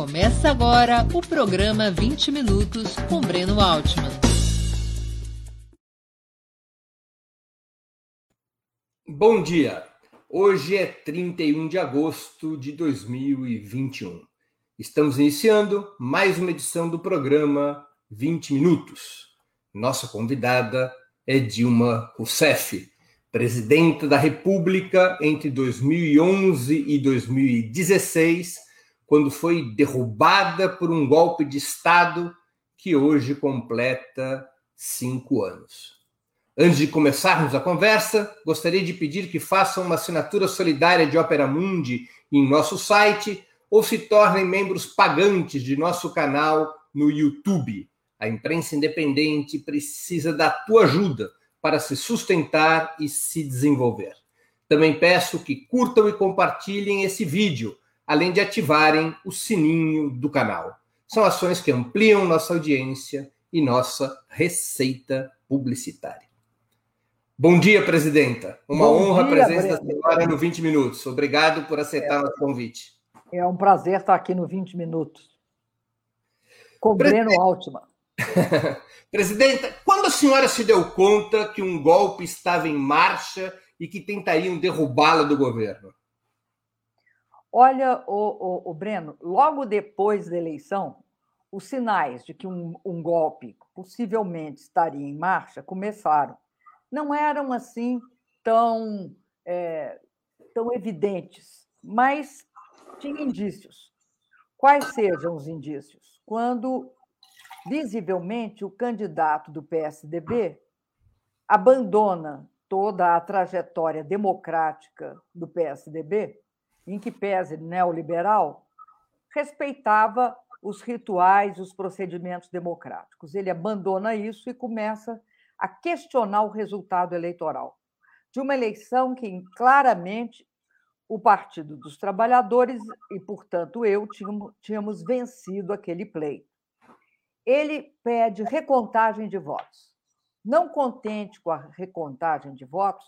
Começa agora o programa 20 Minutos com Breno Altman. Bom dia! Hoje é 31 de agosto de 2021. Estamos iniciando mais uma edição do programa 20 Minutos. Nossa convidada é Dilma Rousseff, presidenta da República entre 2011 e 2016 quando foi derrubada por um golpe de Estado que hoje completa cinco anos. Antes de começarmos a conversa, gostaria de pedir que façam uma assinatura solidária de Opera Mundi em nosso site ou se tornem membros pagantes de nosso canal no YouTube. A imprensa independente precisa da tua ajuda para se sustentar e se desenvolver. Também peço que curtam e compartilhem esse vídeo além de ativarem o sininho do canal. São ações que ampliam nossa audiência e nossa receita publicitária. Bom dia, presidenta. Uma Bom honra dia, a presença da senhora no 20 Minutos. Obrigado por aceitar é, o convite. É um prazer estar aqui no 20 Minutos. Com Breno Altman. presidenta, quando a senhora se deu conta que um golpe estava em marcha e que tentariam derrubá-la do governo? Olha, o, o, o, Breno, logo depois da eleição, os sinais de que um, um golpe possivelmente estaria em marcha começaram. Não eram assim tão, é, tão evidentes, mas tinha indícios. Quais sejam os indícios? Quando, visivelmente, o candidato do PSDB abandona toda a trajetória democrática do PSDB em que pese neoliberal, respeitava os rituais, os procedimentos democráticos. Ele abandona isso e começa a questionar o resultado eleitoral de uma eleição que claramente o Partido dos Trabalhadores e, portanto, eu tínhamos, vencido aquele pleito. Ele pede recontagem de votos. Não contente com a recontagem de votos,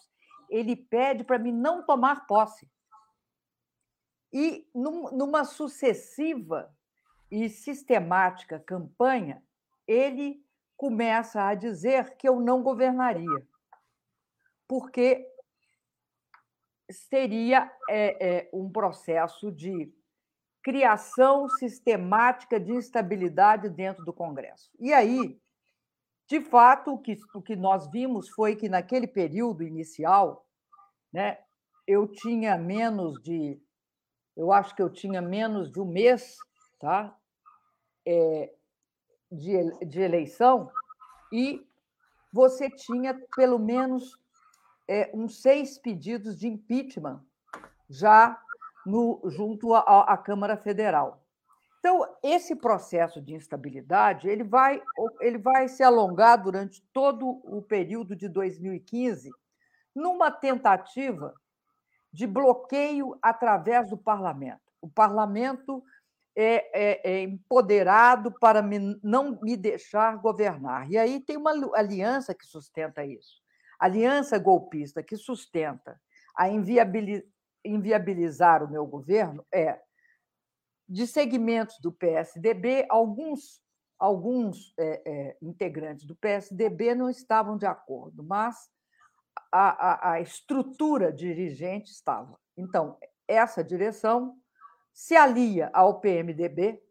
ele pede para mim não tomar posse. E numa sucessiva e sistemática campanha, ele começa a dizer que eu não governaria, porque seria é, é, um processo de criação sistemática de instabilidade dentro do Congresso. E aí, de fato, o que, o que nós vimos foi que, naquele período inicial, né, eu tinha menos de eu acho que eu tinha menos de um mês tá? É, de, de eleição, e você tinha pelo menos é, uns seis pedidos de impeachment já no, junto à, Câmara Federal. Então, esse processo de instabilidade ele vai, ele vai se alongar durante todo o período de 2015, numa tentativa de bloqueio através do parlamento. O parlamento é, é, é empoderado para me, não me deixar governar. E aí tem uma aliança que sustenta isso. aliança golpista que sustenta a inviabilizar o meu governo é de segmentos do PSDB, alguns alguns é, é, integrantes do PSDB não estavam de acordo, mas a, a, a estrutura dirigente estava. Então, essa direção se alia ao PMDB,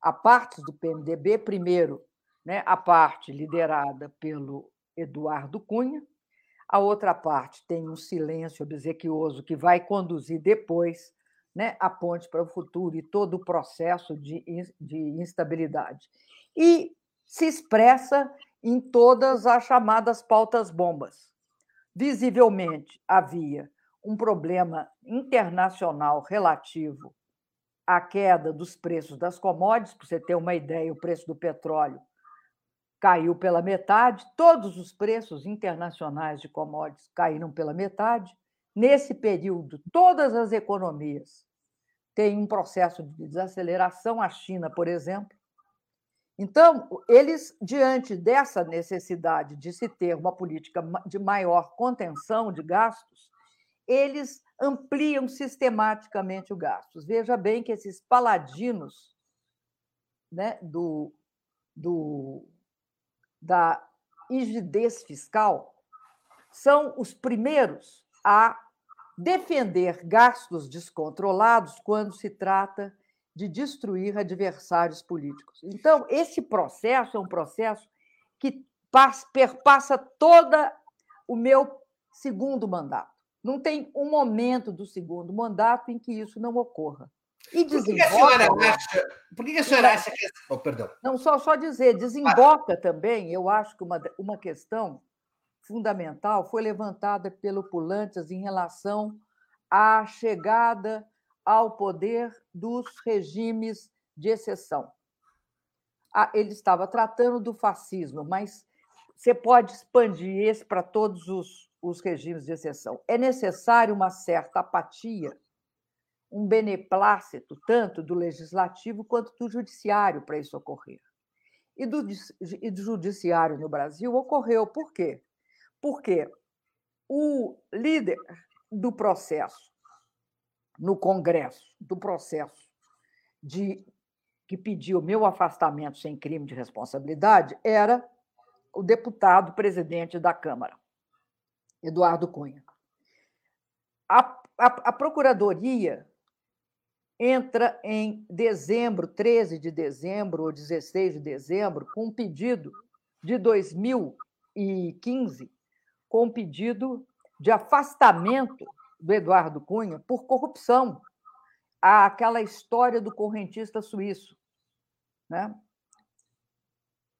a partes do PMDB, primeiro, né, a parte liderada pelo Eduardo Cunha, a outra parte tem um silêncio obsequioso que vai conduzir depois né, a ponte para o futuro e todo o processo de, de instabilidade. E se expressa em todas as chamadas pautas bombas. Visivelmente havia um problema internacional relativo à queda dos preços das commodities. Para você ter uma ideia, o preço do petróleo caiu pela metade, todos os preços internacionais de commodities caíram pela metade. Nesse período, todas as economias têm um processo de desaceleração. A China, por exemplo, então, eles, diante dessa necessidade de se ter uma política de maior contenção de gastos, eles ampliam sistematicamente o gasto. Veja bem que esses paladinos né, do, do, da rigidez fiscal são os primeiros a defender gastos descontrolados quando se trata de destruir adversários políticos. Então, esse processo é um processo que perpassa toda o meu segundo mandato. Não tem um momento do segundo mandato em que isso não ocorra. E por que, a senhora acha? Por que a senhora acha que. Oh, perdão. Não, só, só dizer, desemboca ah. também, eu acho que uma, uma questão fundamental foi levantada pelo Pulantes em relação à chegada ao poder dos regimes de exceção. Ah, ele estava tratando do fascismo, mas você pode expandir esse para todos os, os regimes de exceção. É necessário uma certa apatia, um beneplácito, tanto do legislativo quanto do judiciário, para isso ocorrer. E do, e do judiciário no Brasil ocorreu. Por quê? Porque o líder do processo no Congresso, do processo de que pediu meu afastamento sem crime de responsabilidade, era o deputado presidente da Câmara, Eduardo Cunha. A, a, a Procuradoria entra em dezembro, 13 de dezembro ou 16 de dezembro, com um pedido de 2015, com um pedido de afastamento do Eduardo Cunha por corrupção. Aquela história do correntista suíço. Né?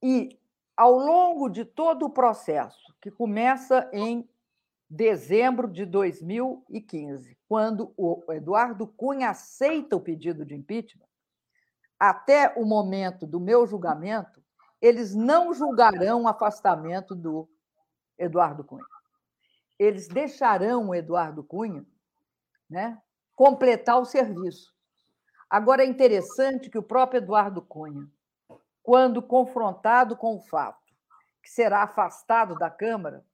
E ao longo de todo o processo, que começa em dezembro de 2015, quando o Eduardo Cunha aceita o pedido de impeachment, até o momento do meu julgamento, eles não julgarão o afastamento do Eduardo Cunha. Eles deixarão o Eduardo Cunha né, completar o serviço. Agora, é interessante que o próprio Eduardo Cunha, quando confrontado com o fato que será afastado da Câmara,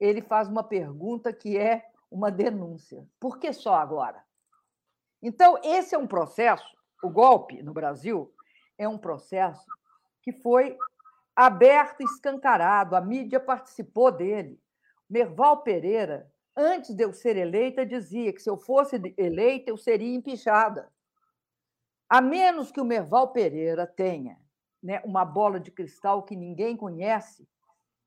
ele faz uma pergunta que é uma denúncia. Por que só agora? Então, esse é um processo, o golpe no Brasil é um processo que foi aberto, escancarado, a mídia participou dele. Merval Pereira, antes de eu ser eleita, dizia que se eu fosse eleita, eu seria empichada. A menos que o Merval Pereira tenha né, uma bola de cristal que ninguém conhece,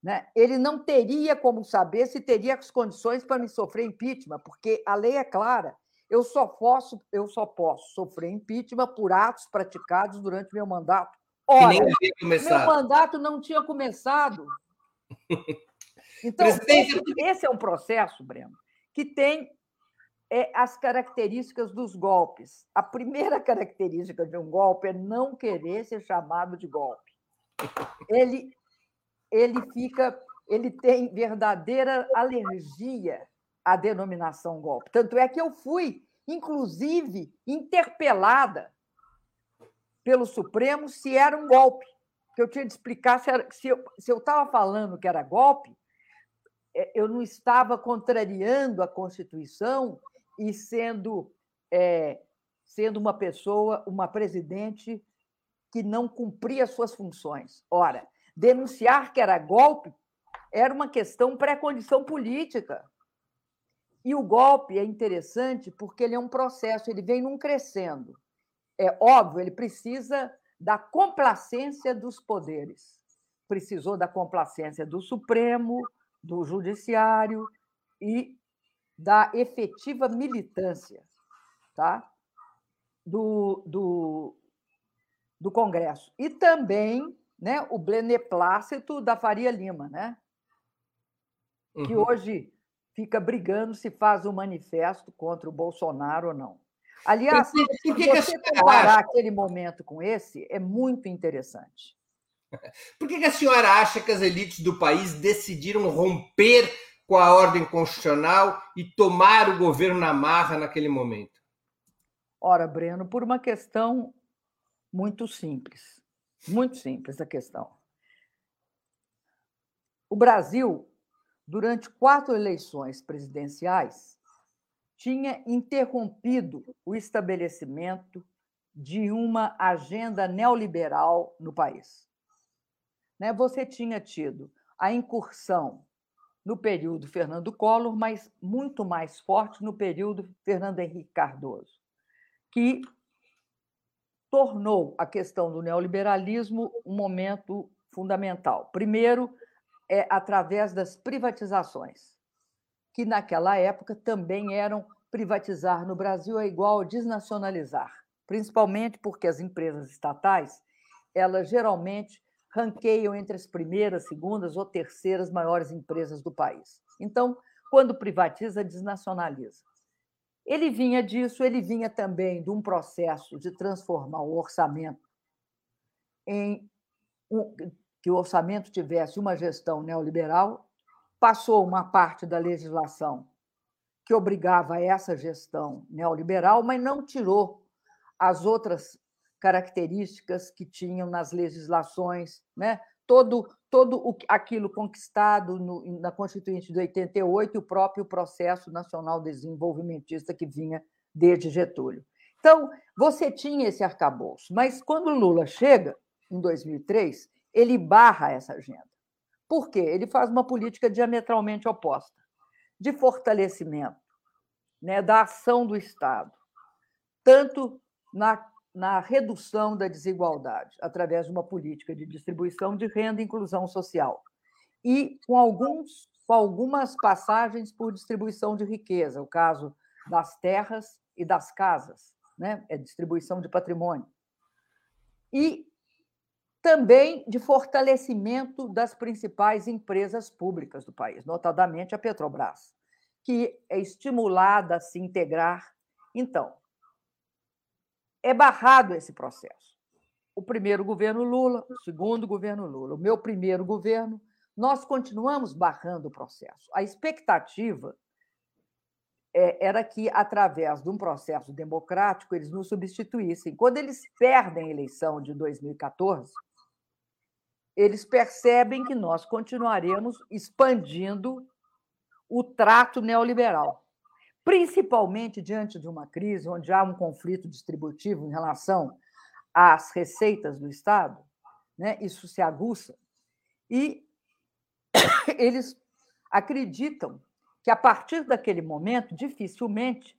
né, ele não teria como saber se teria as condições para me sofrer impeachment, porque a lei é clara. Eu só posso, eu só posso sofrer impeachment por atos praticados durante meu mandato. Ora, meu mandato não tinha começado. Então, esse, esse, é um processo, Breno, que tem é as características dos golpes. A primeira característica de um golpe é não querer ser chamado de golpe. Ele, ele fica, ele tem verdadeira alergia à denominação golpe. Tanto é que eu fui, inclusive, interpelada pelo Supremo se era um golpe. Que eu tinha de explicar se, era, se eu estava falando que era golpe, eu não estava contrariando a Constituição e sendo, é, sendo uma pessoa, uma presidente que não cumpria suas funções. Ora, denunciar que era golpe era uma questão pré-condição política. E o golpe é interessante porque ele é um processo, ele vem num crescendo. É óbvio, ele precisa da complacência dos poderes. Precisou da complacência do Supremo, do Judiciário e da efetiva militância tá? do, do, do Congresso. E também né, o beneplácito da Faria Lima, né? Uhum. que hoje fica brigando se faz um manifesto contra o Bolsonaro ou não. Aliás, que você comparar aquele momento com esse, é muito interessante. Por que, que a senhora acha que as elites do país decidiram romper com a ordem constitucional e tomar o governo na marra naquele momento? Ora, Breno, por uma questão muito simples. Muito simples a questão. O Brasil, durante quatro eleições presidenciais, tinha interrompido o estabelecimento de uma agenda neoliberal no país. Né? Você tinha tido a incursão no período Fernando Collor, mas muito mais forte no período Fernando Henrique Cardoso, que tornou a questão do neoliberalismo um momento fundamental. Primeiro, é através das privatizações, que naquela época também eram privatizar no Brasil é igual desnacionalizar, principalmente porque as empresas estatais, elas geralmente ranqueiam entre as primeiras, segundas ou terceiras maiores empresas do país. Então, quando privatiza, desnacionaliza. Ele vinha disso, ele vinha também de um processo de transformar o orçamento em um, que o orçamento tivesse uma gestão neoliberal, passou uma parte da legislação que obrigava a essa gestão neoliberal, mas não tirou as outras características que tinham nas legislações, né? todo, todo aquilo conquistado no, na Constituinte de 88 e o próprio processo nacional desenvolvimentista que vinha desde Getúlio. Então, você tinha esse arcabouço, mas quando Lula chega, em 2003, ele barra essa agenda. Por quê? Ele faz uma política diametralmente oposta de fortalecimento né, da ação do Estado, tanto na na redução da desigualdade, através de uma política de distribuição de renda e inclusão social. E com, alguns, com algumas passagens por distribuição de riqueza, o caso das terras e das casas, né? é distribuição de patrimônio. E também de fortalecimento das principais empresas públicas do país, notadamente a Petrobras, que é estimulada a se integrar. Então, é barrado esse processo. O primeiro governo Lula, o segundo governo Lula, o meu primeiro governo, nós continuamos barrando o processo. A expectativa é, era que, através de um processo democrático, eles nos substituíssem. Quando eles perdem a eleição de 2014, eles percebem que nós continuaremos expandindo o trato neoliberal principalmente diante de uma crise onde há um conflito distributivo em relação às receitas do Estado, né? isso se aguça, e eles acreditam que, a partir daquele momento, dificilmente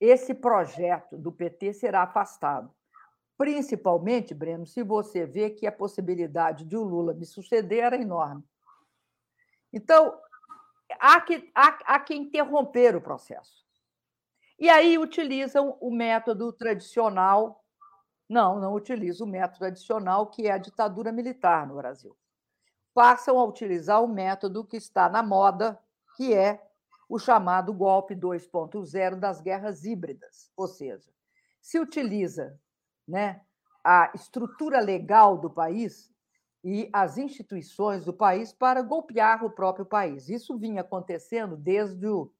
esse projeto do PT será afastado. Principalmente, Breno, se você vê que a possibilidade de o Lula me suceder era enorme. Então, há que, há, há que interromper o processo. E aí utilizam o método tradicional. Não, não utilizam o método tradicional, que é a ditadura militar no Brasil. Passam a utilizar o método que está na moda, que é o chamado golpe 2.0 das guerras híbridas. Ou seja, se utiliza né, a estrutura legal do país e as instituições do país para golpear o próprio país. Isso vinha acontecendo desde o,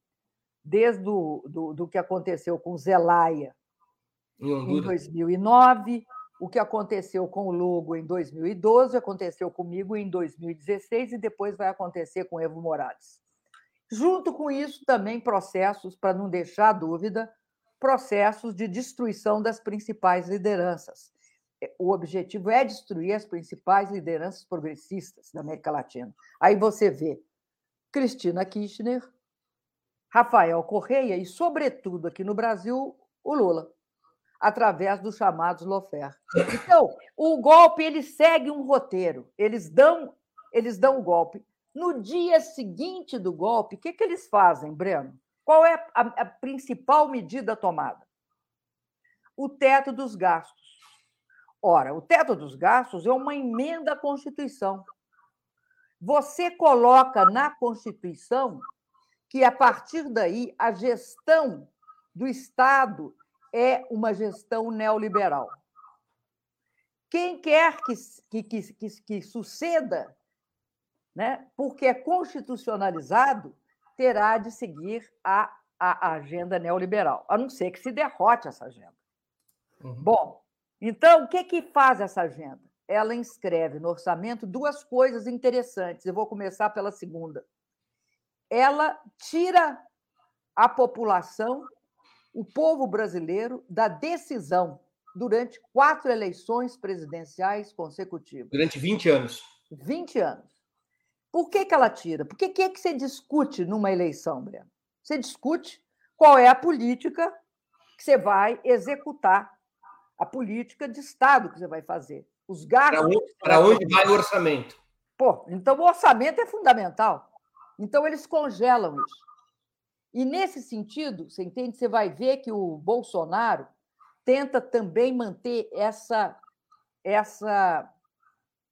desde o, do, do que aconteceu com Zelaya em, em 2009, o que aconteceu com o Lugo em 2012, aconteceu comigo em 2016 e depois vai acontecer com Evo Morales. Junto com isso, também processos, para não deixar dúvida, processos de destruição das principais lideranças o objetivo é destruir as principais lideranças progressistas da América Latina. Aí você vê Cristina Kirchner, Rafael Correia e, sobretudo, aqui no Brasil, o Lula, através dos chamados Lofer. Então, o golpe ele segue um roteiro. Eles dão, eles dão o golpe. No dia seguinte do golpe, o que, que eles fazem, Breno? Qual é a, a principal medida tomada? O teto dos gastos. Ora, o teto dos gastos é uma emenda à Constituição. Você coloca na Constituição que, a partir daí, a gestão do Estado é uma gestão neoliberal. Quem quer que, que, que, que, suceda, né, porque é constitucionalizado, terá de seguir a, a, a agenda neoliberal, a não ser que se derrote essa agenda. Uhum. Bom, então, o que, que faz essa agenda? Ela inscreve no orçamento duas coisas interessantes. Eu vou começar pela segunda. Ela tira a população, o povo brasileiro, da decisão durante quatro eleições presidenciais consecutivas. Durante 20 anos. 20 anos. Por que, que ela tira? Por que, que, é que você discute numa eleição, Breno? Você discute qual é a política que você vai executar, a política de Estado que você vai fazer, os gastos. Para onde, onde vai o orçamento? Pô, então o orçamento é fundamental. Então eles congelam isso. E nesse sentido, você entende? Você vai ver que o Bolsonaro tenta também manter essa, essa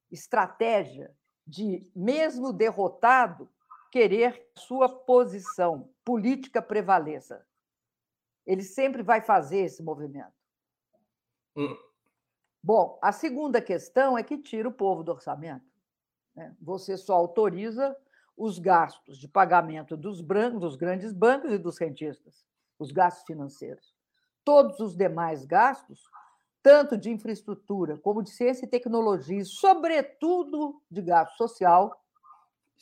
estratégia de, mesmo derrotado, querer sua posição política prevaleça. Ele sempre vai fazer esse movimento. Hum. Bom, a segunda questão é que tira o povo do orçamento. Né? Você só autoriza os gastos de pagamento dos, brancos, dos grandes bancos e dos rentistas, os gastos financeiros. Todos os demais gastos, tanto de infraestrutura como de ciência e tecnologia, e sobretudo de gasto social,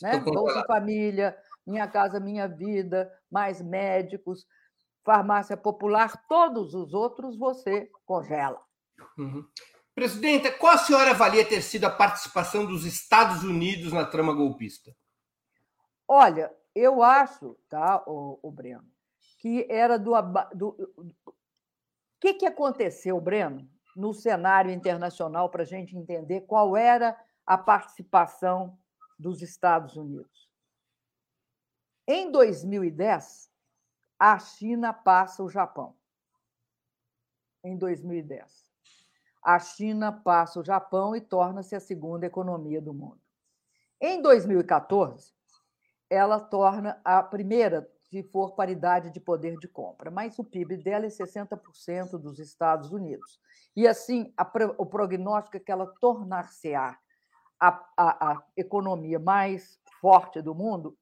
né? Bolsa Família, Minha Casa Minha Vida, mais médicos, farmácia popular, todos os outros você congela. Uhum. Presidenta, qual a senhora avalia ter sido a participação dos Estados Unidos na trama golpista? Olha, eu acho, tá, o, o Breno, que era do. O que, que aconteceu, Breno, no cenário internacional para a gente entender qual era a participação dos Estados Unidos? Em 2010, a China passa o Japão. Em 2010. A China passa o Japão e torna-se a segunda economia do mundo. Em 2014, ela torna a primeira se for paridade de poder de compra, mas o PIB dela é 60% dos Estados Unidos. E assim, a, o prognóstico é que ela tornar-se-á a, a, a, economia mais forte do mundo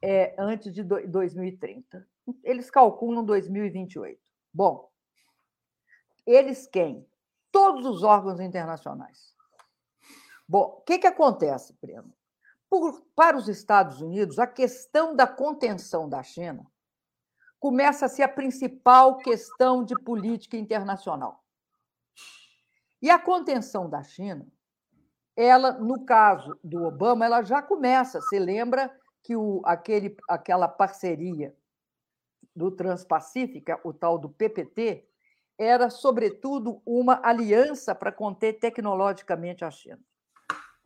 é antes de 2030. Eles calculam 2028. Bom, eles quem? Todos os órgãos internacionais. Bom, o que, que acontece, Breno? Por, para os Estados Unidos, a questão da contenção da China começa a ser a principal questão de política internacional. E a contenção da China, ela, no caso do Obama, ela já começa. Você lembra que o, aquele, aquela parceria do Transpacífica, o tal do PPT, era, sobretudo, uma aliança para conter tecnologicamente a China.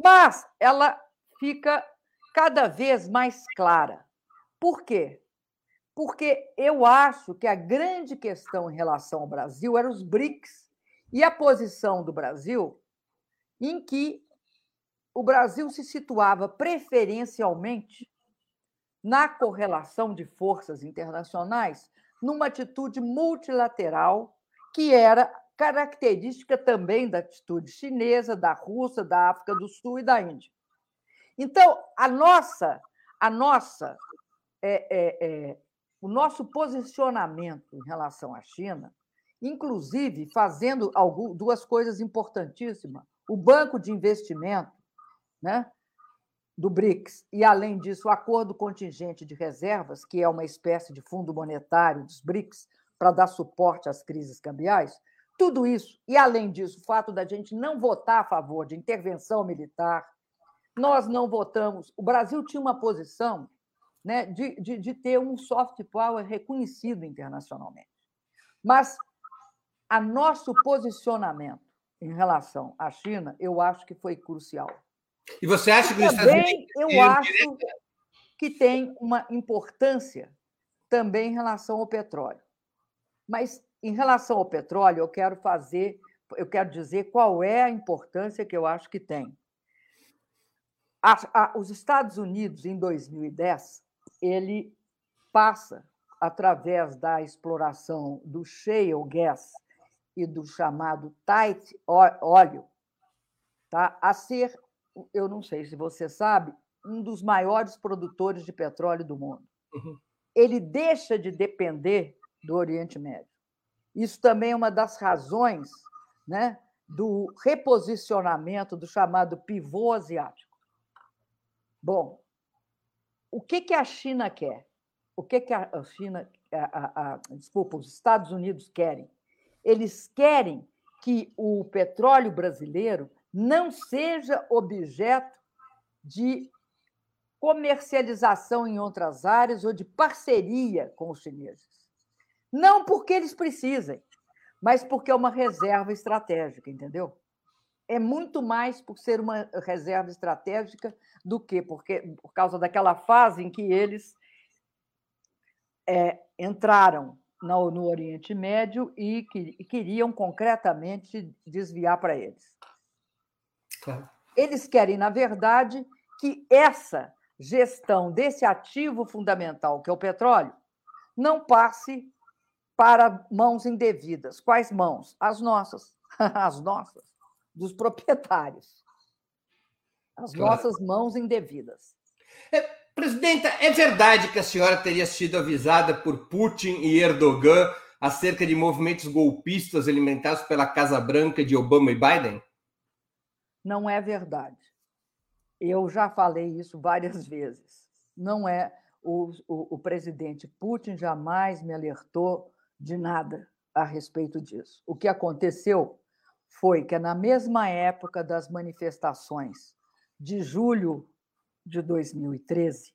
Mas ela fica cada vez mais clara. Por quê? Porque eu acho que a grande questão em relação ao Brasil era os BRICS e a posição do Brasil, em que o Brasil se situava preferencialmente na correlação de forças internacionais, numa atitude multilateral, que era característica também da atitude chinesa, da Rússia, da África do Sul e da Índia. Então, a nossa, a nossa, é, é, é, o nosso posicionamento em relação à China, inclusive fazendo duas coisas importantíssimas: o banco de investimento, né? Do BRICS, e, além disso, o acordo contingente de reservas, que é uma espécie de fundo monetário dos BRICS para dar suporte às crises cambiais, tudo isso, e, além disso, o fato da gente não votar a favor de intervenção militar, nós não votamos. O Brasil tinha uma posição né, de, de, de ter um soft power reconhecido internacionalmente. Mas a nosso posicionamento em relação à China, eu acho que foi crucial. E você acha que e também eu acho que tem uma importância também em relação ao petróleo. Mas em relação ao petróleo, eu quero fazer, eu quero dizer qual é a importância que eu acho que tem. A, a, os Estados Unidos, em 2010, ele passa, através da exploração do shale gas e do chamado tight óleo, tá, a ser, eu não sei se você sabe, um dos maiores produtores de petróleo do mundo. Uhum. Ele deixa de depender do Oriente Médio. Isso também é uma das razões né, do reposicionamento do chamado pivô asiático. Bom, o que, que a China quer? O que, que a China a, a, desculpa, os Estados Unidos querem. Eles querem que o petróleo brasileiro não seja objeto de comercialização em outras áreas ou de parceria com os chineses. Não porque eles precisem, mas porque é uma reserva estratégica, entendeu? É muito mais por ser uma reserva estratégica do que porque, por causa daquela fase em que eles é, entraram no, no, Oriente Médio e, que, e queriam concretamente desviar para eles. Claro. Eles querem, na verdade, que essa gestão desse ativo fundamental, que é o petróleo, não passe para mãos indevidas. Quais mãos? As nossas, as nossas, dos proprietários. As claro. nossas mãos indevidas. É, presidenta, é verdade que a senhora teria sido avisada por Putin e Erdogan acerca de movimentos golpistas alimentados pela Casa Branca de Obama e Biden? Não é verdade. Eu já falei isso várias vezes. Não é. O, o, o presidente Putin jamais me alertou de nada a respeito disso. O que aconteceu foi que, na mesma época das manifestações de julho de 2013,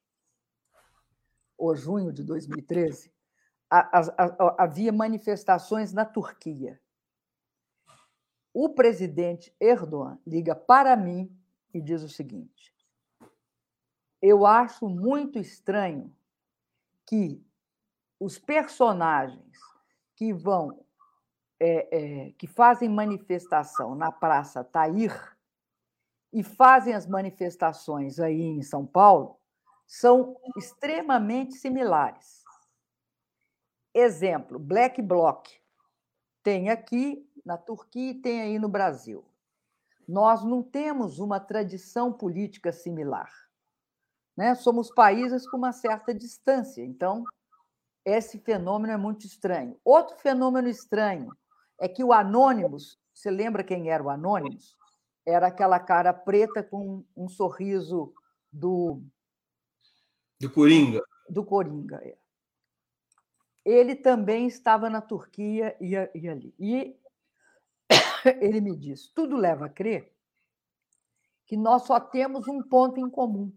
ou junho de 2013, havia manifestações na Turquia. O presidente Erdogan liga para mim e diz o seguinte: Eu acho muito estranho que os personagens que vão, é, é, que fazem manifestação na Praça Tair e fazem as manifestações aí em São Paulo são extremamente similares. Exemplo, Black Bloc tem aqui na Turquia e tem aí no Brasil nós não temos uma tradição política similar. Né? Somos países com uma certa distância, então esse fenômeno é muito estranho. Outro fenômeno estranho é que o Anônimos, você lembra quem era o Anônimos? Era aquela cara preta com um sorriso do. Do Coringa. Do Coringa, é. Ele também estava na Turquia e, e ali. E ele me diz: tudo leva a crer que nós só temos um ponto em comum.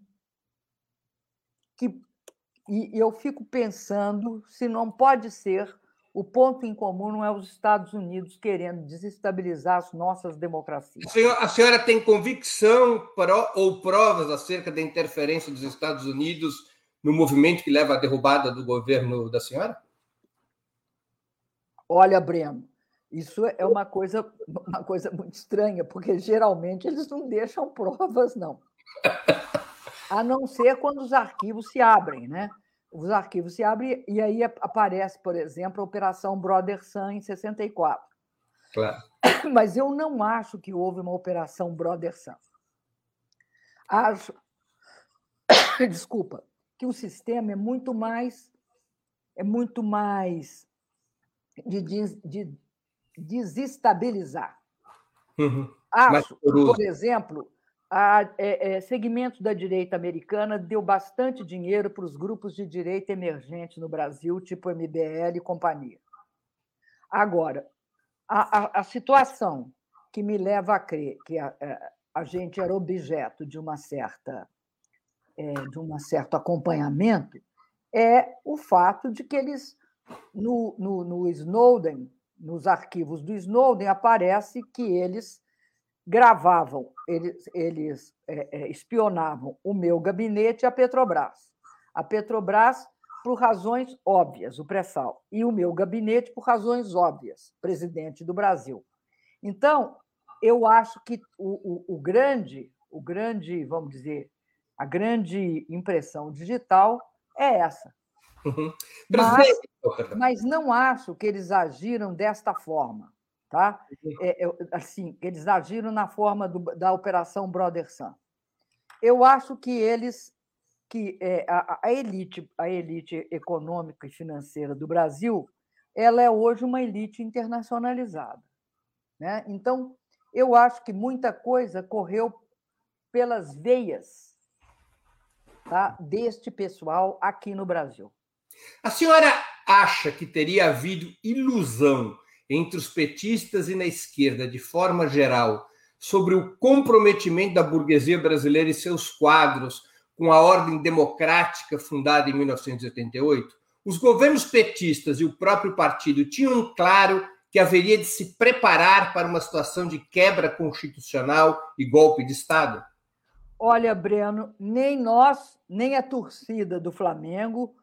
Que, e eu fico pensando se não pode ser o ponto em comum não é os Estados Unidos querendo desestabilizar as nossas democracias. A senhora, a senhora tem convicção ou provas acerca da interferência dos Estados Unidos no movimento que leva à derrubada do governo da senhora? Olha, Breno, isso é uma coisa, uma coisa muito estranha, porque geralmente eles não deixam provas, não. A não ser quando os arquivos se abrem, né? Os arquivos se abrem e aí aparece, por exemplo, a Operação Brother Sun em 64. Claro. Mas eu não acho que houve uma Operação Brother Sun. Acho, desculpa, que o sistema é muito mais é muito mais de, de desestabilizar. Uhum. Acho, por exemplo, a, é, é, segmento da direita americana deu bastante dinheiro para os grupos de direita emergente no Brasil, tipo MBL e companhia. Agora, a, a, a situação que me leva a crer que a, é, a gente era objeto de uma certa é, de um certo acompanhamento é o fato de que eles no, no, no Snowden nos arquivos do Snowden aparece que eles gravavam, eles, eles é, é, espionavam o meu gabinete e a Petrobras. A Petrobras por razões óbvias, o pré-sal, e o meu gabinete por razões óbvias, presidente do Brasil. Então, eu acho que o, o, o grande, o grande, vamos dizer, a grande impressão digital é essa. Uhum. Mas, mas não acho que eles agiram desta forma. Tá? Uhum. É, é, assim, eles agiram na forma do, da Operação Brother Sun. Eu acho que eles, que é, a, a, elite, a elite econômica e financeira do Brasil, ela é hoje uma elite internacionalizada. Né? Então, eu acho que muita coisa correu pelas veias tá, deste pessoal aqui no Brasil. A senhora acha que teria havido ilusão entre os petistas e na esquerda, de forma geral, sobre o comprometimento da burguesia brasileira e seus quadros com a ordem democrática fundada em 1988? Os governos petistas e o próprio partido tinham claro que haveria de se preparar para uma situação de quebra constitucional e golpe de Estado? Olha, Breno, nem nós, nem a torcida do Flamengo,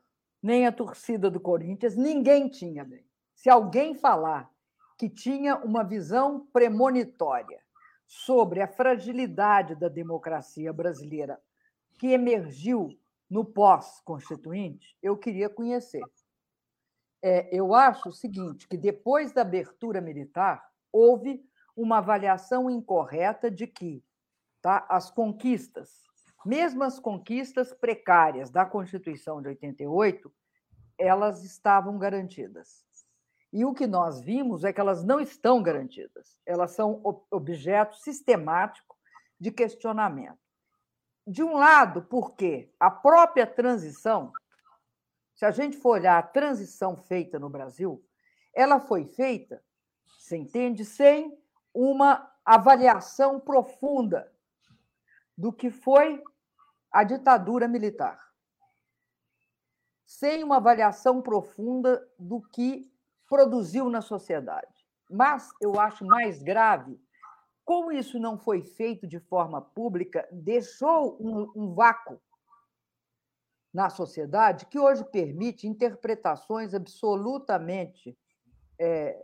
nem a torcida do Corinthians, ninguém tinha. Se alguém falar que tinha uma visão premonitória sobre a fragilidade da democracia brasileira que emergiu no pós-constituinte, eu queria conhecer. É, eu acho o seguinte, que depois da abertura militar, houve uma avaliação incorreta de que tá, as conquistas, mesmo as conquistas precárias da Constituição de 88, elas estavam garantidas. E o que nós vimos é que elas não estão garantidas. Elas são objeto sistemático de questionamento. De um lado, porque a própria transição se a gente for olhar a transição feita no Brasil, ela foi feita, você entende, sem uma avaliação profunda do que foi a ditadura militar. Sem uma avaliação profunda do que produziu na sociedade. Mas eu acho mais grave, como isso não foi feito de forma pública, deixou um, um vácuo na sociedade que hoje permite interpretações absolutamente é,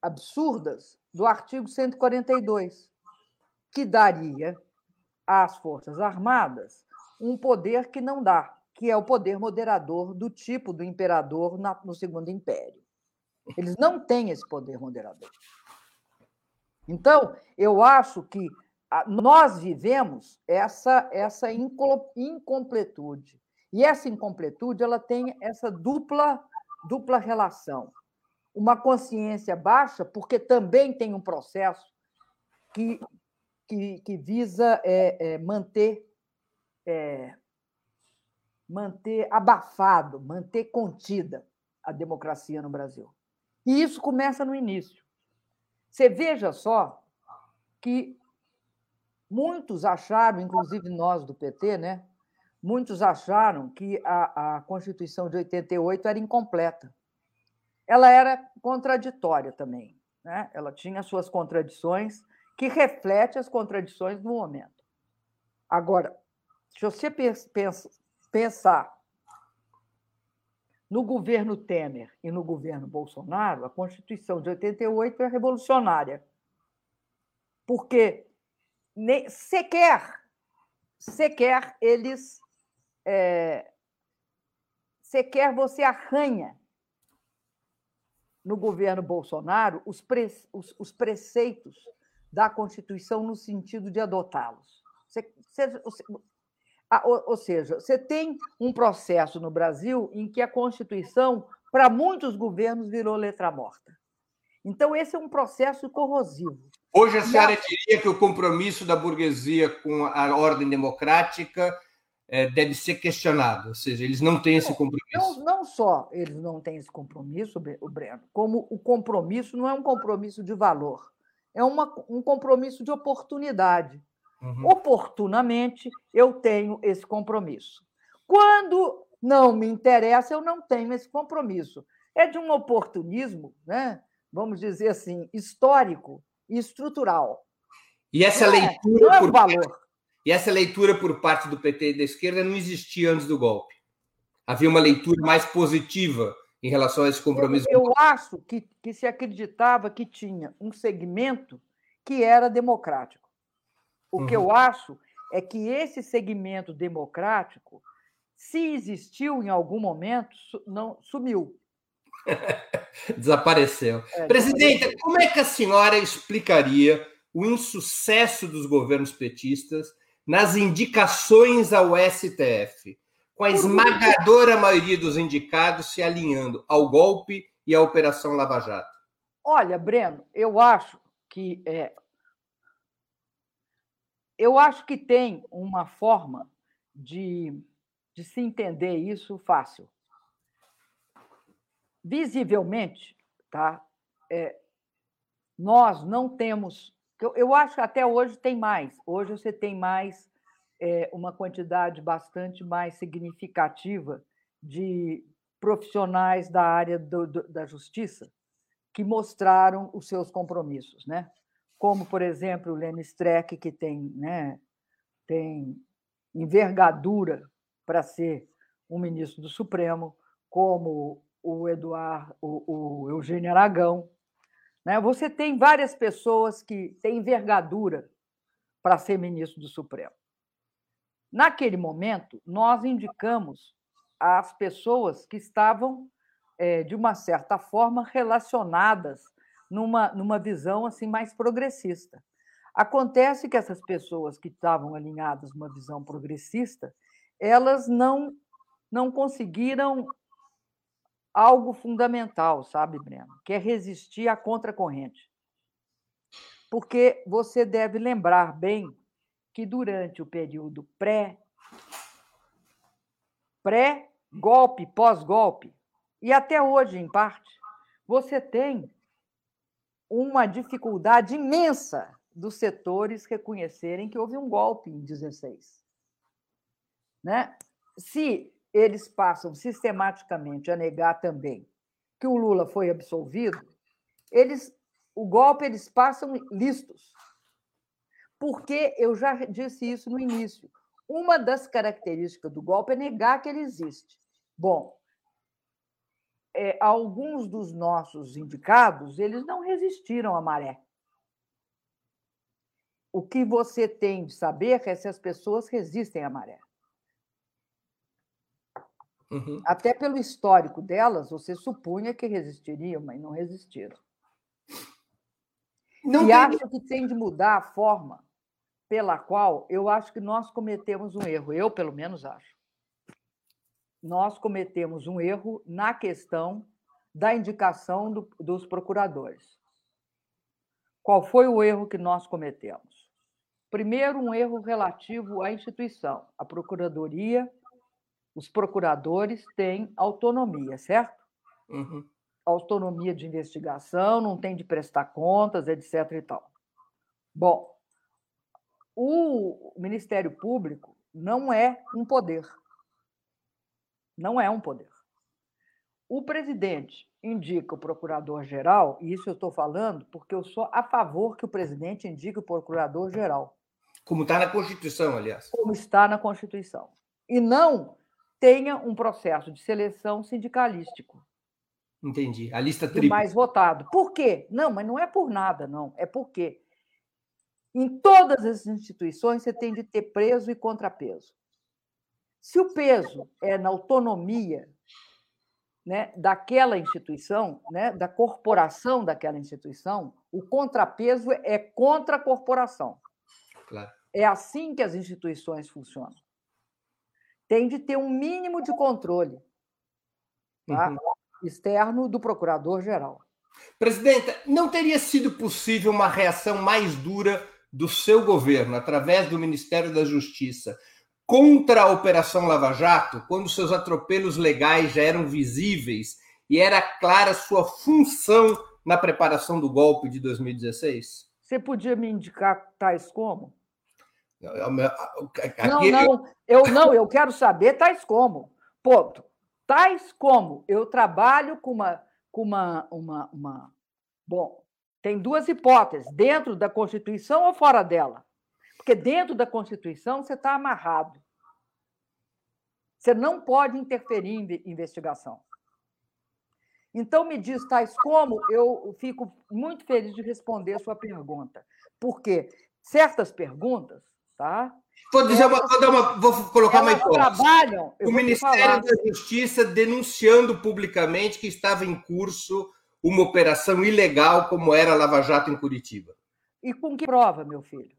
absurdas do artigo 142, que daria às Forças Armadas um poder que não dá, que é o poder moderador do tipo do imperador no Segundo Império. Eles não têm esse poder moderador. Então, eu acho que nós vivemos essa, essa incompletude e essa incompletude ela tem essa dupla, dupla relação. Uma consciência baixa, porque também tem um processo que, que, que visa é, é, manter, é, manter abafado, manter contida a democracia no Brasil. E isso começa no início. Você veja só que muitos acharam, inclusive nós do PT, né, muitos acharam que a, a Constituição de 88 era incompleta. Ela era contraditória também. Né? Ela tinha suas contradições, que reflete as contradições do momento. Agora, se você pensa, pensar no governo Temer e no governo Bolsonaro, a Constituição de 88 é revolucionária. Porque sequer, sequer eles é, sequer você arranha no governo Bolsonaro os, pre, os, os preceitos da Constituição no sentido de adotá-los. Ou, seja, você tem um processo no Brasil em que a Constituição, para muitos governos, virou letra morta. Então, esse é um processo corrosivo. Hoje a senhora diria que o compromisso da burguesia com a ordem democrática é, deve ser questionado, ou seja, eles não têm esse compromisso. Não, não só eles não têm esse compromisso, o Breno, como o compromisso não é um compromisso de valor, é uma, um compromisso de oportunidade. Uhum. Oportunamente, eu tenho esse compromisso. Quando não me interessa, eu não tenho esse compromisso. É de um oportunismo, né? vamos dizer assim, histórico e estrutural. E essa não leitura. É, não é por... valor. E essa leitura por parte do PT e da esquerda não existia antes do golpe. Havia uma leitura mais positiva em relação a esse compromisso. Eu, eu acho que, que se acreditava que tinha um segmento que era democrático. O uhum. que eu acho é que esse segmento democrático, se existiu em algum momento, não sumiu. Desapareceu. É, Presidenta, como é que a senhora explicaria o insucesso dos governos petistas nas indicações ao STF, com a esmagadora maioria dos indicados se alinhando ao golpe e à Operação Lava Jato? Olha, Breno, eu acho que é, eu acho que tem uma forma de, de se entender isso fácil. visivelmente, tá? É, nós não temos. Eu, eu acho que até hoje tem mais. Hoje você tem mais é, uma quantidade bastante mais significativa de profissionais da área do, do, da justiça que mostraram os seus compromissos, né? Como, por exemplo, o Lenny Streck, que tem, né, tem envergadura para ser um ministro do Supremo, como o Eduardo, o, o Eugênio Aragão. Né? Você tem várias pessoas que têm envergadura para ser ministro do Supremo. Naquele momento, nós indicamos as pessoas que estavam, é, de uma certa forma, relacionadas numa, numa visão assim mais progressista. Acontece que essas pessoas que estavam alinhadas numa visão progressista, elas não não conseguiram algo fundamental, sabe, Breno? Que é resistir à contracorrente. Porque você deve lembrar bem que durante o período pré pré-golpe, pós-golpe, e até hoje, em parte, você tem uma dificuldade imensa dos setores reconhecerem que houve um golpe em 16. Né? Se eles passam sistematicamente a negar também que o Lula foi absolvido, eles, o golpe eles passam listos. Porque eu já disse isso no início. Uma das características do golpe é negar que ele existe. Bom, é, alguns dos nossos indicados eles não resistiram à maré. O que você tem de saber é se as pessoas resistem à maré. Uhum. Até pelo histórico delas, você supunha que resistiriam, mas não resistiram. Não e tem... acho que tem de mudar a forma pela qual eu acho que nós cometemos um erro. Eu, pelo menos, acho. Nós cometemos um erro na questão da indicação do, dos procuradores. Qual foi o erro que nós cometemos? Primeiro, um erro relativo à instituição. A Procuradoria os procuradores têm autonomia, certo? Uhum. Autonomia de investigação, não tem de prestar contas, etc. e tal. Bom, o Ministério Público não é um poder. Não é um poder. O presidente indica o procurador-geral, e isso eu estou falando porque eu sou a favor que o presidente indique o procurador-geral. Como está na Constituição, aliás. Como está na Constituição. E não tenha um processo de seleção sindicalístico. Entendi. A lista tripla. mais votado. Por quê? Não, mas não é por nada, não. É porque em todas as instituições você tem de ter preso e contrapeso. Se o peso é na autonomia né, daquela instituição, né, da corporação daquela instituição, o contrapeso é contra a corporação. Claro. É assim que as instituições funcionam tem de ter um mínimo de controle tá? uhum. externo do procurador-geral. Presidenta, não teria sido possível uma reação mais dura do seu governo, através do Ministério da Justiça, contra a Operação Lava Jato, quando seus atropelos legais já eram visíveis e era clara sua função na preparação do golpe de 2016? Você podia me indicar tais como? Aqui, não, não, eu não, eu quero saber tais como. Ponto. Tais como eu trabalho com uma, com uma, uma, uma. Bom, tem duas hipóteses: dentro da Constituição ou fora dela. Porque dentro da Constituição você está amarrado. Você não pode interferir em investigação. Então, me diz tais como, eu fico muito feliz de responder a sua pergunta. Porque certas perguntas Tá? Vou, dizer uma, vou, uma, vou colocar uma hipótese. Trabalham, o Ministério da Justiça denunciando publicamente que estava em curso uma operação ilegal como era a Lava Jato em Curitiba. E com que prova, meu filho?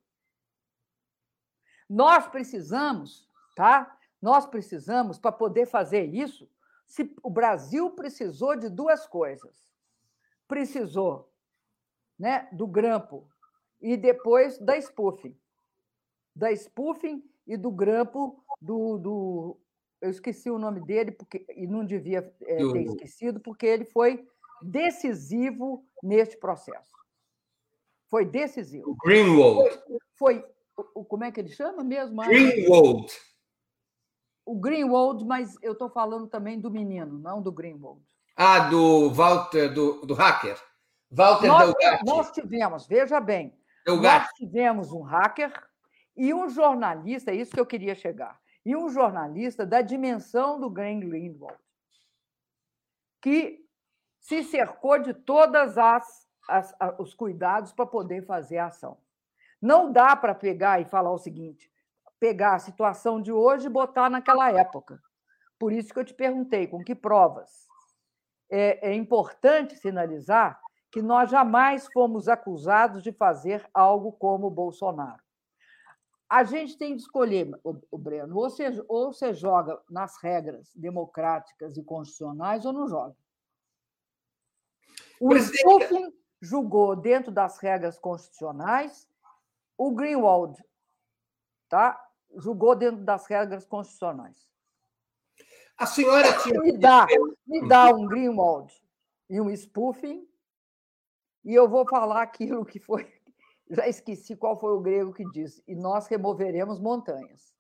Nós precisamos, tá? Nós precisamos, para poder fazer isso, se o Brasil precisou de duas coisas. Precisou né, do grampo e depois da spoofing da spoofing e do grampo do, do, eu esqueci o nome dele porque e não devia é, ter esquecido, porque ele foi decisivo neste processo. Foi decisivo. Greenwald. Foi, foi, como é que ele chama mesmo? Greenwald. O Greenwald, mas eu estou falando também do menino, não do Greenwald. Ah, do Walter, do, do hacker. Walter nós, Delgatti. Nós tivemos, veja bem, Delgatti. nós tivemos um hacker e um jornalista, é isso que eu queria chegar, e um jornalista da dimensão do Graham Greenwald, que se cercou de todas as, as os cuidados para poder fazer a ação. Não dá para pegar e falar o seguinte: pegar a situação de hoje e botar naquela época. Por isso que eu te perguntei com que provas. É, é importante sinalizar que nós jamais fomos acusados de fazer algo como o Bolsonaro. A gente tem de escolher, o Breno, ou você, ou você joga nas regras democráticas e constitucionais ou não joga. O Stufin julgou dentro das regras constitucionais, o Greenwald tá? julgou dentro das regras constitucionais. A senhora tinha. Me dá, me dá um Greenwald e um spoofing, e eu vou falar aquilo que foi. Já esqueci qual foi o grego que disse. E nós removeremos montanhas.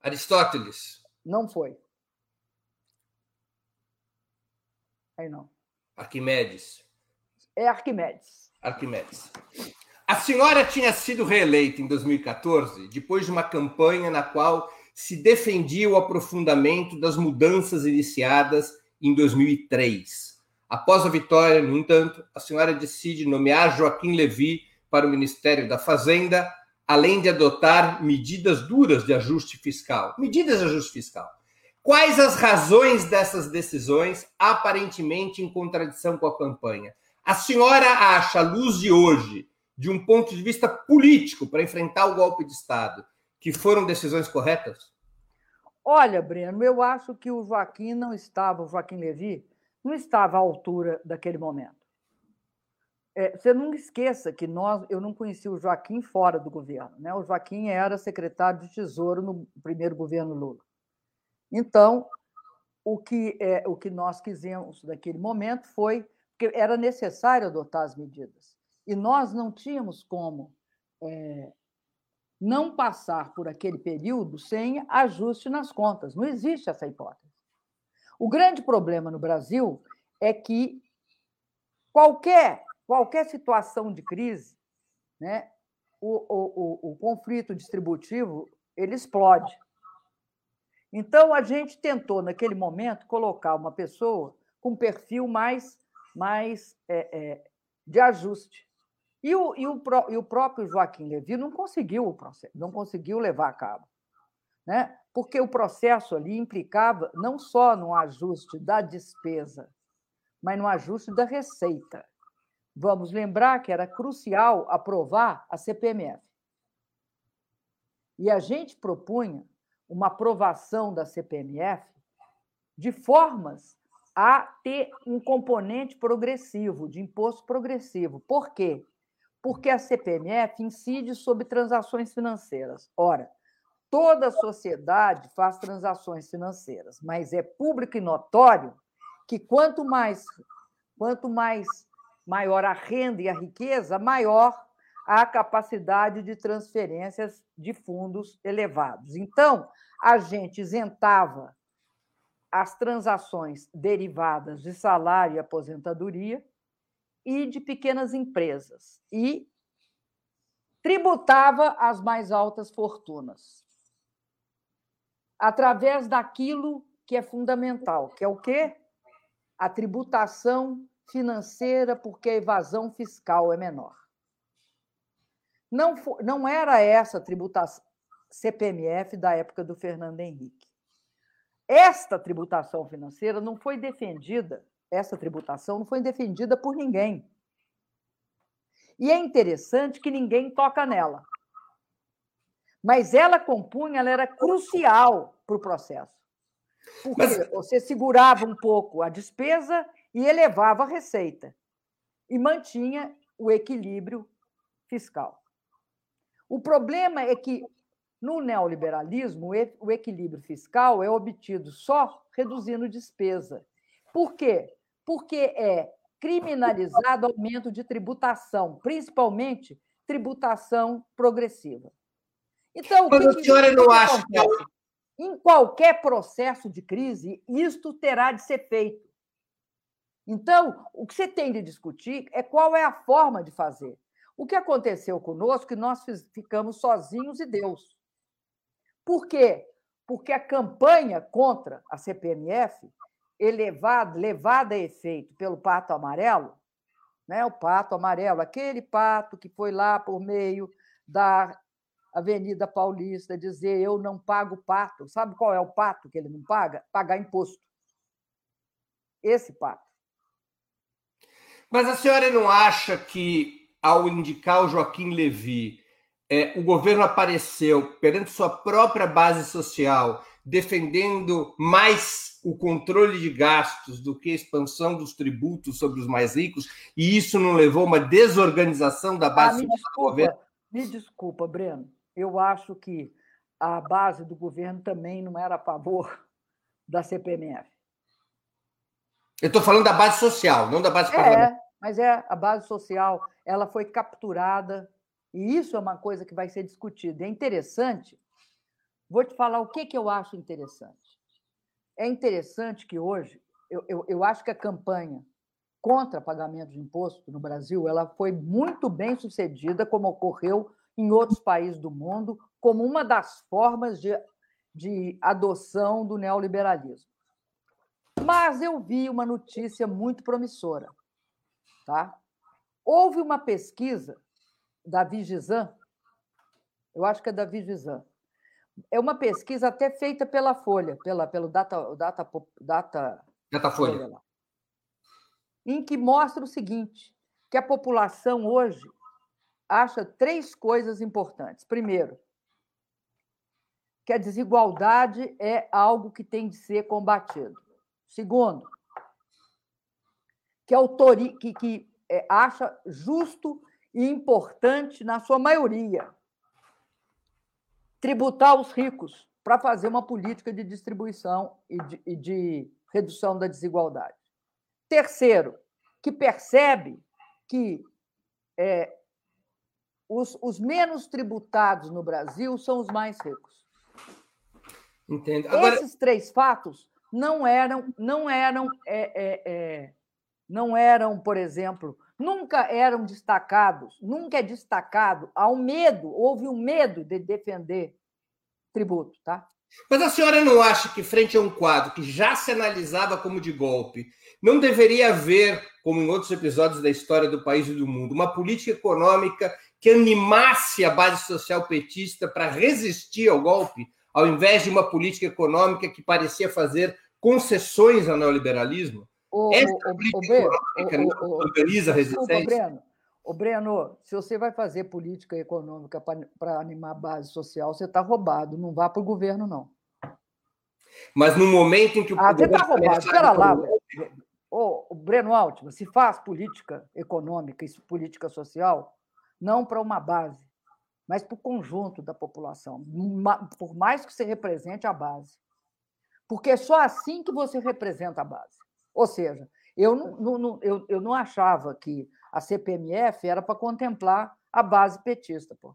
Aristóteles. Não foi. Aí não. Arquimedes. É Arquimedes. Arquimedes. A senhora tinha sido reeleita em 2014, depois de uma campanha na qual se defendia o aprofundamento das mudanças iniciadas em 2003. Após a vitória, no entanto, a senhora decide nomear Joaquim Levy para o Ministério da Fazenda, além de adotar medidas duras de ajuste fiscal. Medidas de ajuste fiscal. Quais as razões dessas decisões, aparentemente em contradição com a campanha? A senhora acha, à luz de hoje, de um ponto de vista político, para enfrentar o golpe de Estado, que foram decisões corretas? Olha, Breno, eu acho que o Joaquim não estava, o Joaquim Levi, não estava à altura daquele momento. É, você não esqueça que nós, eu não conheci o Joaquim fora do governo. Né? O Joaquim era secretário de Tesouro no primeiro governo Lula. Então, o que, é, o que nós quisemos naquele momento foi que era necessário adotar as medidas. E nós não tínhamos como é, não passar por aquele período sem ajuste nas contas. Não existe essa hipótese. O grande problema no Brasil é que qualquer, qualquer situação de crise, né, o, o, o, o conflito distributivo ele explode. Então, a gente tentou, naquele momento, colocar uma pessoa com perfil mais, mais é, é, de ajuste. E o, e, o, e o próprio Joaquim Levy não conseguiu o processo, não conseguiu levar a cabo. Né? Porque o processo ali implicava não só no ajuste da despesa, mas no ajuste da receita. Vamos lembrar que era crucial aprovar a CPMF. E a gente propunha uma aprovação da CPMF de formas a ter um componente progressivo, de imposto progressivo. Por quê? porque a CPMF incide sobre transações financeiras. Ora, toda sociedade faz transações financeiras, mas é público e notório que quanto mais quanto mais maior a renda e a riqueza, maior a capacidade de transferências de fundos elevados. Então, a gente isentava as transações derivadas de salário e aposentadoria e de pequenas empresas e tributava as mais altas fortunas através daquilo que é fundamental, que é o quê? A tributação financeira, porque a evasão fiscal é menor. Não, não era essa a tributação CPMF da época do Fernando Henrique. Esta tributação financeira não foi defendida essa tributação não foi defendida por ninguém. E é interessante que ninguém toca nela. Mas ela compunha, ela era crucial para o processo. Porque Mas... você segurava um pouco a despesa e elevava a receita. E mantinha o equilíbrio fiscal. O problema é que No neoliberalismo, o equilíbrio fiscal é obtido só reduzindo despesa. Por quê? Porque é criminalizado aumento de tributação, principalmente tributação progressiva. Então, Mas a senhora não acha que. Em qualquer processo de crise, isto terá de ser feito. Então, o que você tem de discutir é qual é a forma de fazer. O que aconteceu conosco é que nós ficamos sozinhos e Deus. Por quê? Porque a campanha contra a CPMF, elevada, levada a efeito pelo pato amarelo, né? o pato amarelo, aquele pato que foi lá por meio da Avenida Paulista dizer eu não pago pato. Sabe qual é o pato que ele não paga? Pagar imposto. Esse pato. Mas a senhora não acha que, ao indicar o Joaquim Levi, é, o governo apareceu perante sua própria base social, defendendo mais o controle de gastos do que a expansão dos tributos sobre os mais ricos, e isso não levou a uma desorganização da base ah, desculpa, do governo? Me desculpa, Breno. Eu acho que a base do governo também não era a favor da CPMF. Eu estou falando da base social, não da base parlamentar. É, mas é a base social, ela foi capturada e isso é uma coisa que vai ser discutida. É interessante. Vou te falar o que, que eu acho interessante. É interessante que hoje, eu, eu, eu acho que a campanha contra pagamento de imposto no Brasil ela foi muito bem sucedida, como ocorreu em outros países do mundo, como uma das formas de, de adoção do neoliberalismo. Mas eu vi uma notícia muito promissora. Tá? Houve uma pesquisa da Vigisan, eu acho que é da Vigisan. É uma pesquisa até feita pela Folha, pela, pelo Data, Data, Data, Data Folha, Folha em que mostra o seguinte, que a população hoje acha três coisas importantes. Primeiro, que a desigualdade é algo que tem de ser combatido. Segundo, que, autori, que, que é, acha justo e importante, na sua maioria, tributar os ricos para fazer uma política de distribuição e de, e de redução da desigualdade. Terceiro, que percebe que é, os, os, menos tributados no Brasil são os mais ricos. Entendo. Agora... Esses três fatos não eram, não eram, é, é, é não eram, por exemplo, nunca eram destacados, nunca é destacado ao medo, houve um medo de defender tributo, tá? Mas a senhora não acha que, frente a um quadro que já se analisava como de golpe, não deveria haver, como em outros episódios da história do país e do mundo, uma política econômica que animasse a base social petista para resistir ao golpe, ao invés de uma política econômica que parecia fazer concessões ao neoliberalismo? O, Essa o, o, econômica o, organiza a resistência? Breno, o Breno, se você vai fazer política econômica para animar a base social, você está roubado. Não vá para o governo, não. Mas no momento em que o ah, você está roubado. Espera lá. Ô, oh, Breno Altman, se faz política econômica e política social, não para uma base, mas para o conjunto da população, por mais que você represente a base. Porque é só assim que você representa a base. Ou seja, eu não, não, eu, eu não achava que a CPMF era para contemplar a base petista. Pô.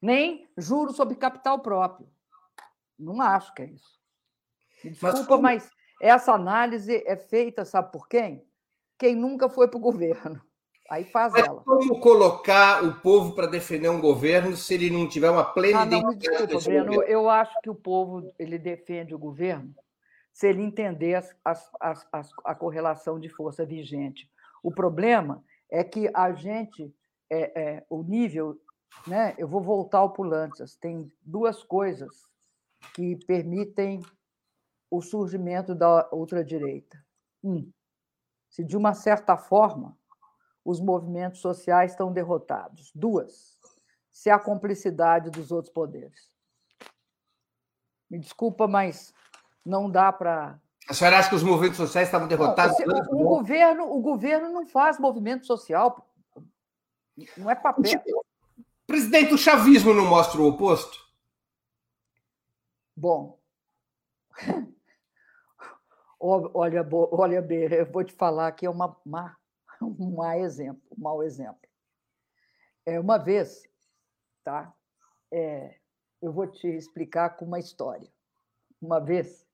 Nem juro sobre capital próprio. Não acho que é isso. desculpa, mas, como... mas essa análise é feita, sabe por quem? Quem nunca foi para o governo. Aí faz Mas ela. Como colocar o povo para defender um governo se ele não tiver uma plena ah, não, identidade? Desculpa, Breno, eu acho que o povo ele defende o governo se ele entender as, as, as, a correlação de força vigente. O problema é que a gente, é, é, o nível, né? Eu vou voltar ao Pulantzas. Tem duas coisas que permitem o surgimento da ultradireita. Um, se de uma certa forma os movimentos sociais estão derrotados. Duas, se há cumplicidade dos outros poderes. Me desculpa, mas não dá para. A senhora acha que os movimentos sociais estavam derrotados? Não, o, o, governo, o governo não faz movimento social. Não é papel. Presidente, o chavismo não mostra o oposto? Bom, olha, olha, B, eu vou te falar que é uma, uma, um mau exemplo, um mau exemplo. É, uma vez, tá? É, eu vou te explicar com uma história. Uma vez,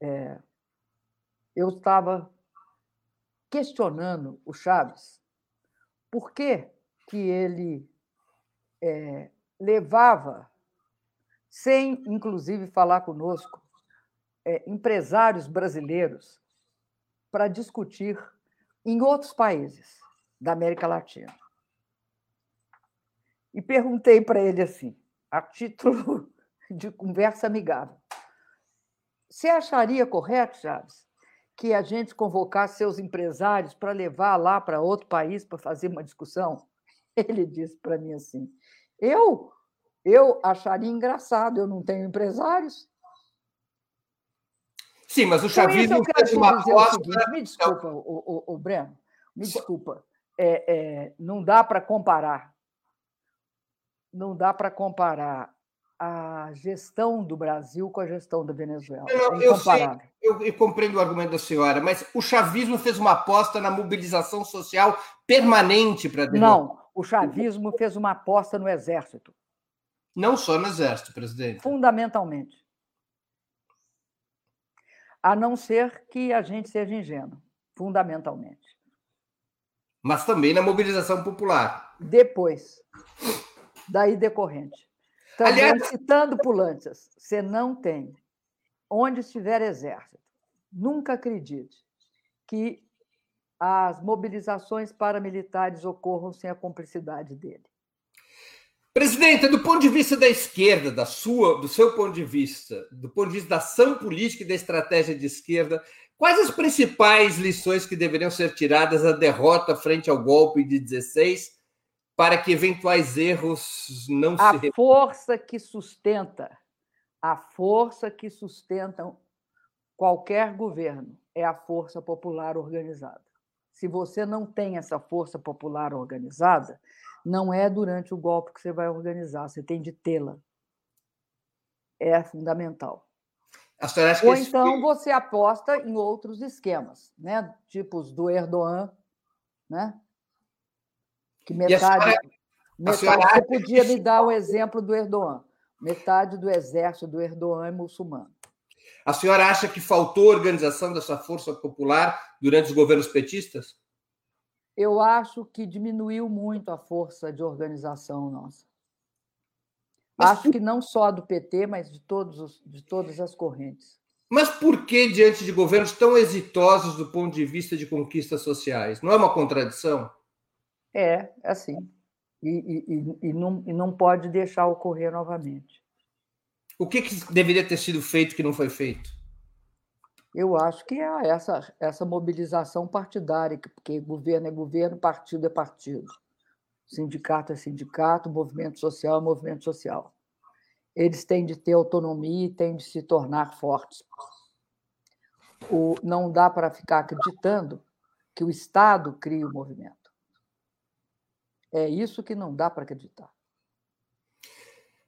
é, eu estava questionando o Chaves por que, que ele é, levava, sem inclusive falar conosco, é, empresários brasileiros para discutir em outros países da América Latina. E perguntei para ele assim, a título de conversa amigável: Você acharia correto, Chaves, que a gente convocasse seus empresários para levar lá para outro país para fazer uma discussão? Ele disse para mim assim: Eu eu acharia engraçado, eu não tenho empresários. Sim, mas o chavismo fez uma aposta... me desculpa, o, o, o, Breno, me desculpa. É, é, não dá para comparar. Não dá para comparar a gestão do Brasil com a gestão da Venezuela. Não, é eu, sei, eu, eu, compreendo o argumento da senhora, mas o chavismo fez uma aposta na mobilização social permanente para Não, o chavismo fez uma aposta no exército. Não só no exército, presidente. Fundamentalmente a não ser que a gente seja ingênuo, fundamentalmente. Mas também na mobilização popular. Depois, daí decorrente. Também, Aliás... citando Pulanças, você não tem, onde estiver exército, nunca acredite que as mobilizações paramilitares ocorram sem a cumplicidade dele. Presidente, do ponto de vista da esquerda, da sua, do seu ponto de vista, do ponto de vista da ação política e da estratégia de esquerda, quais as principais lições que deveriam ser tiradas da derrota frente ao golpe de 16 para que eventuais erros não a se A força que sustenta, a força que sustenta qualquer governo é a força popular organizada. Se você não tem essa força popular organizada, não é durante o golpe que você vai organizar, você tem de tê-la. É fundamental. Ou então você aposta em outros esquemas, né? tipos do Erdogan, né? Que metade. Senhora, metade você podia me dar o exemplo do Erdogan. Metade do exército do Erdogan é muçulmano. A senhora acha que faltou organização dessa força popular durante os governos petistas? eu acho que diminuiu muito a força de organização nossa. Mas acho por... que não só do PT, mas de, todos os, de todas as correntes. Mas por que, diante de governos tão exitosos do ponto de vista de conquistas sociais? Não é uma contradição? É, é assim. E, e, e, não, e não pode deixar ocorrer novamente. O que, que deveria ter sido feito que não foi feito? Eu acho que é essa, essa mobilização partidária, porque governo é governo, partido é partido. Sindicato é sindicato, movimento social é movimento social. Eles têm de ter autonomia e têm de se tornar fortes. O, não dá para ficar acreditando que o Estado cria o movimento. É isso que não dá para acreditar.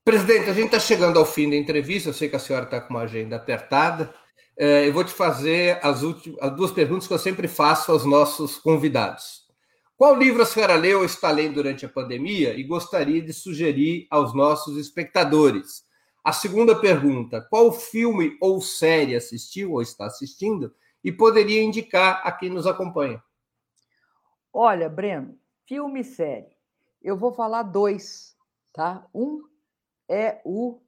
Presidente, a gente está chegando ao fim da entrevista. Eu sei que a senhora está com uma agenda apertada. É, eu vou te fazer as, últimas, as duas perguntas que eu sempre faço aos nossos convidados. Qual livro a senhora leu ou está lendo durante a pandemia e gostaria de sugerir aos nossos espectadores? A segunda pergunta: qual filme ou série assistiu ou está assistindo e poderia indicar a quem nos acompanha? Olha, Breno, filme e série. Eu vou falar dois, tá? Um é o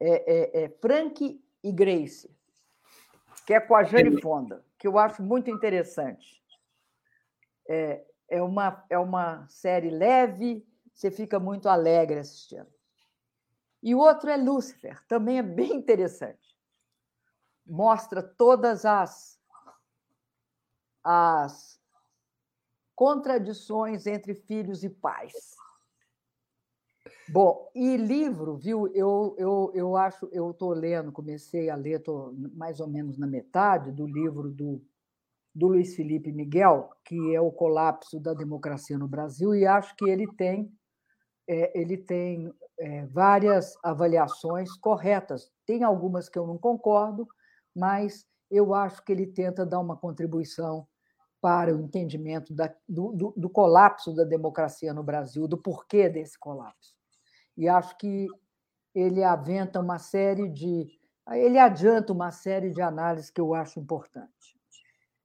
é, é, é Frank e Grace, que é com a Jane Fonda, que eu acho muito interessante. É, é, uma, é uma série leve, você fica muito alegre assistindo. E o outro é Lúcifer, também é bem interessante. Mostra todas as, as contradições entre filhos e pais. Bom, e livro, viu? Eu, eu, eu acho, eu estou lendo, comecei a ler, estou mais ou menos na metade do livro do do Luiz Felipe Miguel, que é o colapso da democracia no Brasil, e acho que ele tem, é, ele tem é, várias avaliações corretas. Tem algumas que eu não concordo, mas eu acho que ele tenta dar uma contribuição para o entendimento da, do, do, do, colapso da democracia no Brasil, do porquê desse colapso. E acho que ele aventa uma série de. Ele adianta uma série de análises que eu acho importante.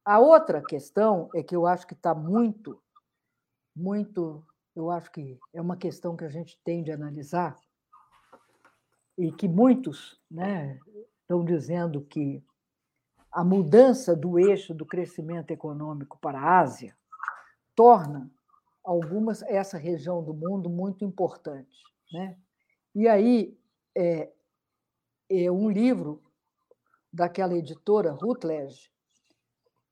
A outra questão é que eu acho que está muito, muito. Eu acho que é uma questão que a gente tem de analisar e que muitos né, estão dizendo que a mudança do eixo do crescimento econômico para a Ásia torna algumas essa região do mundo muito importante, né? E aí é, é um livro daquela editora Routledge,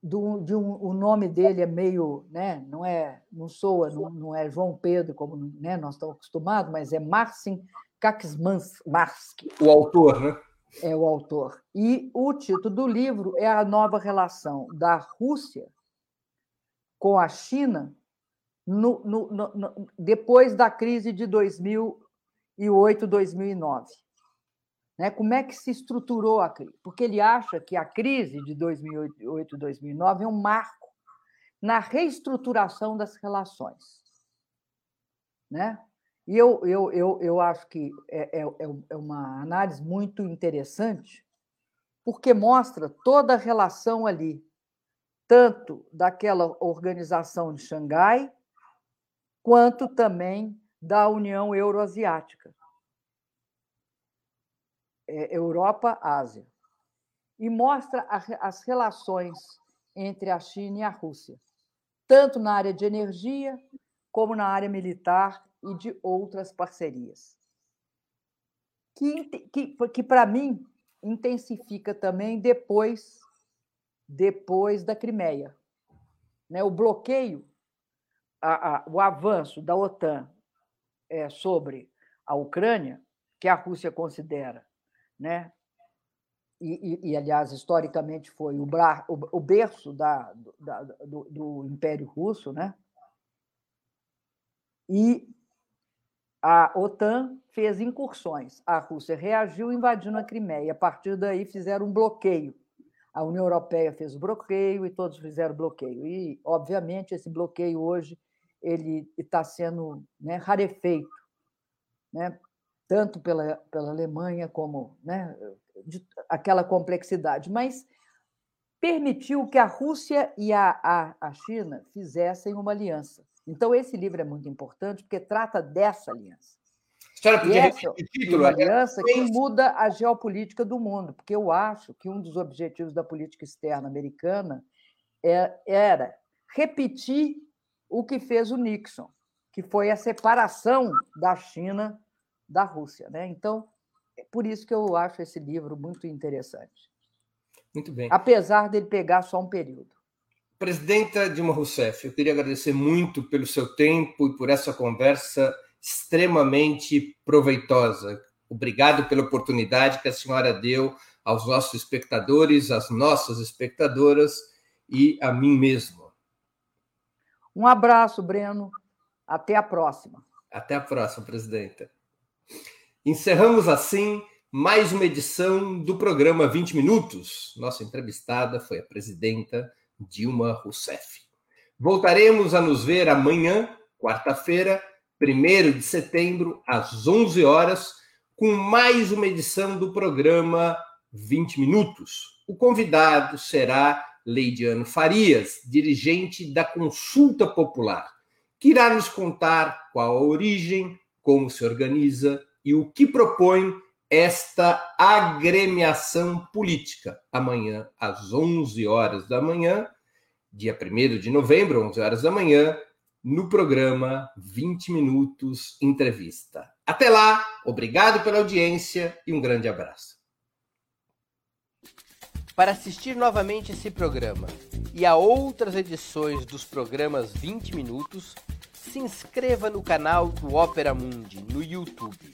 do, de um, o nome dele é meio, né, não é, não soa, não, não é João Pedro como né, nós estamos acostumados, mas é Marcin Kaczmarski. O autor, né? É o autor. E o título do livro é a nova relação da Rússia com a China no, no, no, depois da crise de 2008, 2009. Né? Como é que se estruturou a crise? Porque ele acha que a crise de 2008, 2009 é um marco na reestruturação das relações. Né? E eu, eu, eu, eu acho que é, é, é, é uma análise muito interessante, porque mostra toda a relação ali, tanto daquela organização de Xangai, quanto também da União Euroasiática. É, Europa, Ásia. E mostra as relações entre a China e a Rússia, tanto na área de energia, como na área militar e de outras parcerias. Que, que, que para mim, intensifica também depois, depois da Crimeia. Né? O bloqueio, a, a, o avanço da OTAN é, sobre a Ucrânia, que a Rússia considera, né? E, e, e aliás, historicamente foi o, bra, o, o berço da, da, do, do Império Russo, né? E a OTAN fez incursões. A Rússia reagiu invadindo a Crimeia. A partir daí fizeram um bloqueio. A União Europeia fez o bloqueio e todos fizeram bloqueio. E, obviamente, esse bloqueio hoje ele está sendo né, rarefeito, né, tanto pela, pela Alemanha como né, de, aquela complexidade. Mas permitiu que a Rússia e a, a, a China fizessem uma aliança. Então, esse livro é muito importante porque trata dessa aliança. A podia essa título, uma aliança que muda a geopolítica do mundo, porque eu acho que um dos objetivos da política externa americana é, era repetir o que fez o Nixon, que foi a separação da China da Rússia. Né? Então, é por isso que eu acho esse livro muito interessante. Muito bem. Apesar dele pegar só um período. Presidenta Dilma Rousseff, eu queria agradecer muito pelo seu tempo e por essa conversa extremamente proveitosa. Obrigado pela oportunidade que a senhora deu aos nossos espectadores, às nossas espectadoras e a mim mesmo. Um abraço, Breno. Até a próxima. Até a próxima, presidenta. Encerramos assim mais uma edição do programa 20 Minutos. Nossa entrevistada foi a presidenta Dilma Rousseff. Voltaremos a nos ver amanhã, quarta-feira, 1 de setembro, às 11 horas, com mais uma edição do programa 20 Minutos. O convidado será Leidiano Farias, dirigente da Consulta Popular, que irá nos contar qual a origem, como se organiza e o que propõe esta agremiação política. Amanhã, às 11 horas da manhã, dia 1 de novembro, 11 horas da manhã, no programa 20 Minutos Entrevista. Até lá, obrigado pela audiência e um grande abraço. Para assistir novamente esse programa e a outras edições dos programas 20 Minutos, se inscreva no canal do Opera Mundi no YouTube.